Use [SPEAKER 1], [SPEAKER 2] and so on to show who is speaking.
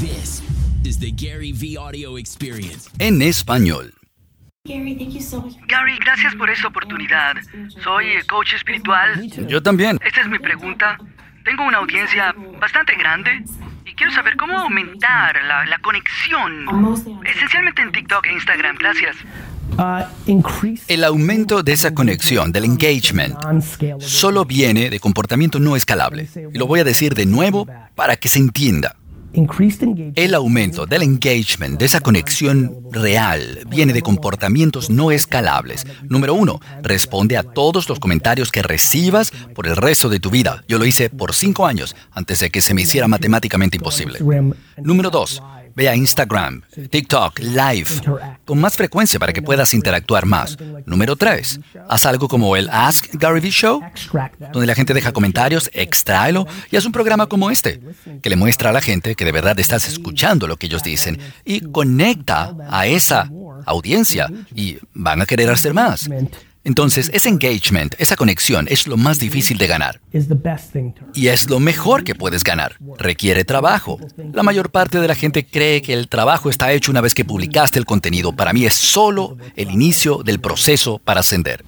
[SPEAKER 1] This is the Gary V Audio Experience.
[SPEAKER 2] En español.
[SPEAKER 3] Gary, gracias por esta oportunidad. Soy eh, coach espiritual.
[SPEAKER 2] Yo también.
[SPEAKER 3] Esta es mi pregunta. Tengo una audiencia bastante grande y quiero saber cómo aumentar la, la conexión, esencialmente en TikTok e Instagram. Gracias.
[SPEAKER 2] El aumento de esa conexión, del engagement, solo viene de comportamiento no escalable. Y lo voy a decir de nuevo para que se entienda. El aumento del engagement, de esa conexión real, viene de comportamientos no escalables. Número uno, responde a todos los comentarios que recibas por el resto de tu vida. Yo lo hice por cinco años antes de que se me hiciera matemáticamente imposible. Número dos, Ve a Instagram, TikTok, Live, con más frecuencia para que puedas interactuar más. Número 3. Haz algo como el Ask Gary Vee Show, donde la gente deja comentarios, extráelo y haz un programa como este, que le muestra a la gente que de verdad estás escuchando lo que ellos dicen y conecta a esa audiencia y van a querer hacer más. Entonces, ese engagement, esa conexión es lo más difícil de ganar. Y es lo mejor que puedes ganar. Requiere trabajo. La mayor parte de la gente cree que el trabajo está hecho una vez que publicaste el contenido. Para mí es solo el inicio del proceso para ascender.